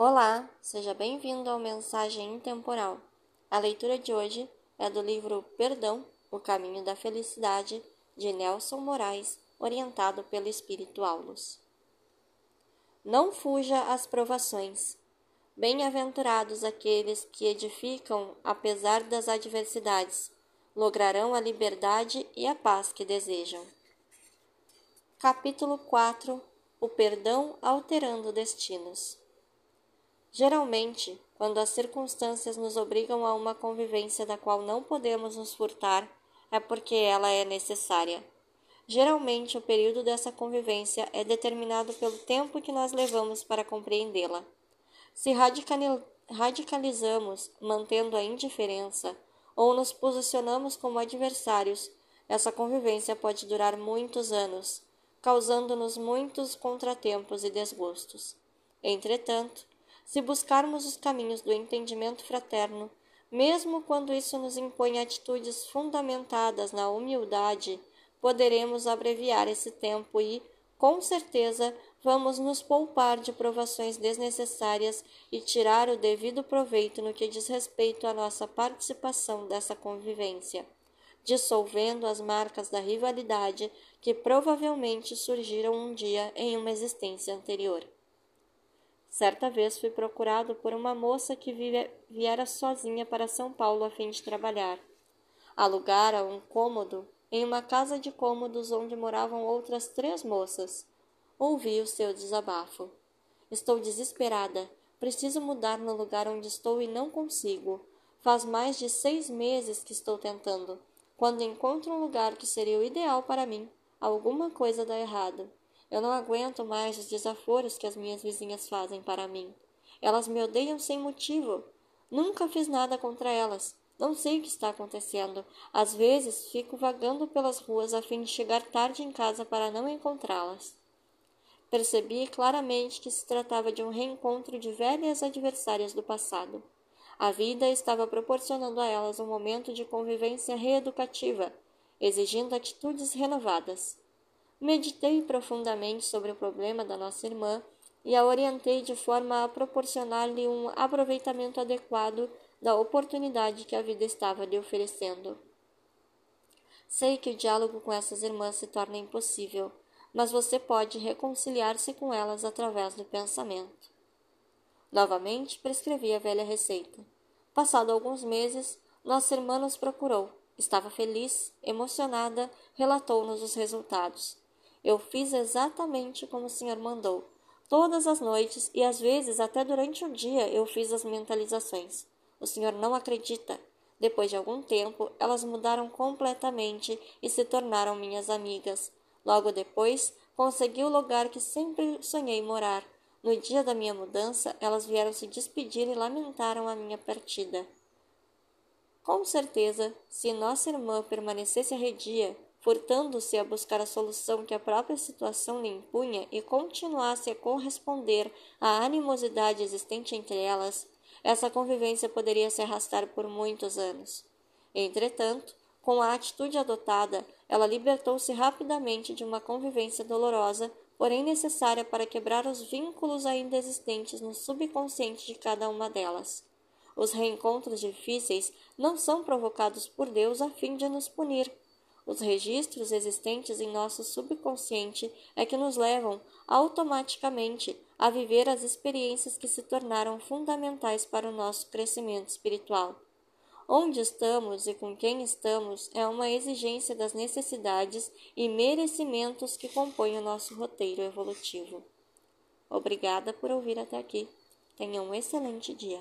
Olá, seja bem-vindo ao Mensagem Intemporal. A leitura de hoje é do livro Perdão, O Caminho da Felicidade, de Nelson Moraes, orientado pelo Espírito Aulos. Não fuja às provações. Bem-aventurados aqueles que edificam apesar das adversidades, lograrão a liberdade e a paz que desejam. Capítulo 4 O perdão alterando destinos. Geralmente, quando as circunstâncias nos obrigam a uma convivência da qual não podemos nos furtar, é porque ela é necessária. Geralmente, o período dessa convivência é determinado pelo tempo que nós levamos para compreendê-la. Se radicalizamos mantendo a indiferença ou nos posicionamos como adversários, essa convivência pode durar muitos anos, causando-nos muitos contratempos e desgostos. Entretanto, se buscarmos os caminhos do entendimento fraterno, mesmo quando isso nos impõe atitudes fundamentadas na humildade, poderemos abreviar esse tempo e, com certeza, vamos nos poupar de provações desnecessárias e tirar o devido proveito no que diz respeito à nossa participação dessa convivência, dissolvendo as marcas da rivalidade que provavelmente surgiram um dia em uma existência anterior. Certa vez fui procurado por uma moça que viera sozinha para São Paulo a fim de trabalhar. Alugara um cômodo em uma casa de cômodos onde moravam outras três moças. Ouvi o seu desabafo. Estou desesperada. Preciso mudar no lugar onde estou e não consigo. Faz mais de seis meses que estou tentando. Quando encontro um lugar que seria o ideal para mim, alguma coisa dá errado. Eu não aguento mais os desaforos que as minhas vizinhas fazem para mim. Elas me odeiam sem motivo. Nunca fiz nada contra elas. Não sei o que está acontecendo. Às vezes fico vagando pelas ruas a fim de chegar tarde em casa para não encontrá-las. Percebi claramente que se tratava de um reencontro de velhas adversárias do passado. A vida estava proporcionando a elas um momento de convivência reeducativa, exigindo atitudes renovadas. Meditei profundamente sobre o problema da nossa irmã e a orientei de forma a proporcionar-lhe um aproveitamento adequado da oportunidade que a vida estava lhe oferecendo. Sei que o diálogo com essas irmãs se torna impossível, mas você pode reconciliar-se com elas através do pensamento. Novamente prescrevi a velha receita. Passado alguns meses, nossa irmã nos procurou. Estava feliz, emocionada, relatou-nos os resultados. Eu fiz exatamente como o senhor mandou. Todas as noites e às vezes até durante o dia eu fiz as mentalizações. O senhor não acredita. Depois de algum tempo, elas mudaram completamente e se tornaram minhas amigas. Logo depois, consegui o lugar que sempre sonhei morar. No dia da minha mudança, elas vieram se despedir e lamentaram a minha partida. Com certeza, se nossa irmã permanecesse arredia, furtando-se a buscar a solução que a própria situação lhe impunha e continuasse a corresponder à animosidade existente entre elas, essa convivência poderia se arrastar por muitos anos. Entretanto, com a atitude adotada, ela libertou-se rapidamente de uma convivência dolorosa, porém necessária para quebrar os vínculos ainda existentes no subconsciente de cada uma delas. Os reencontros difíceis não são provocados por Deus a fim de nos punir, os registros existentes em nosso subconsciente é que nos levam automaticamente a viver as experiências que se tornaram fundamentais para o nosso crescimento espiritual. Onde estamos e com quem estamos é uma exigência das necessidades e merecimentos que compõem o nosso roteiro evolutivo. Obrigada por ouvir até aqui. Tenha um excelente dia.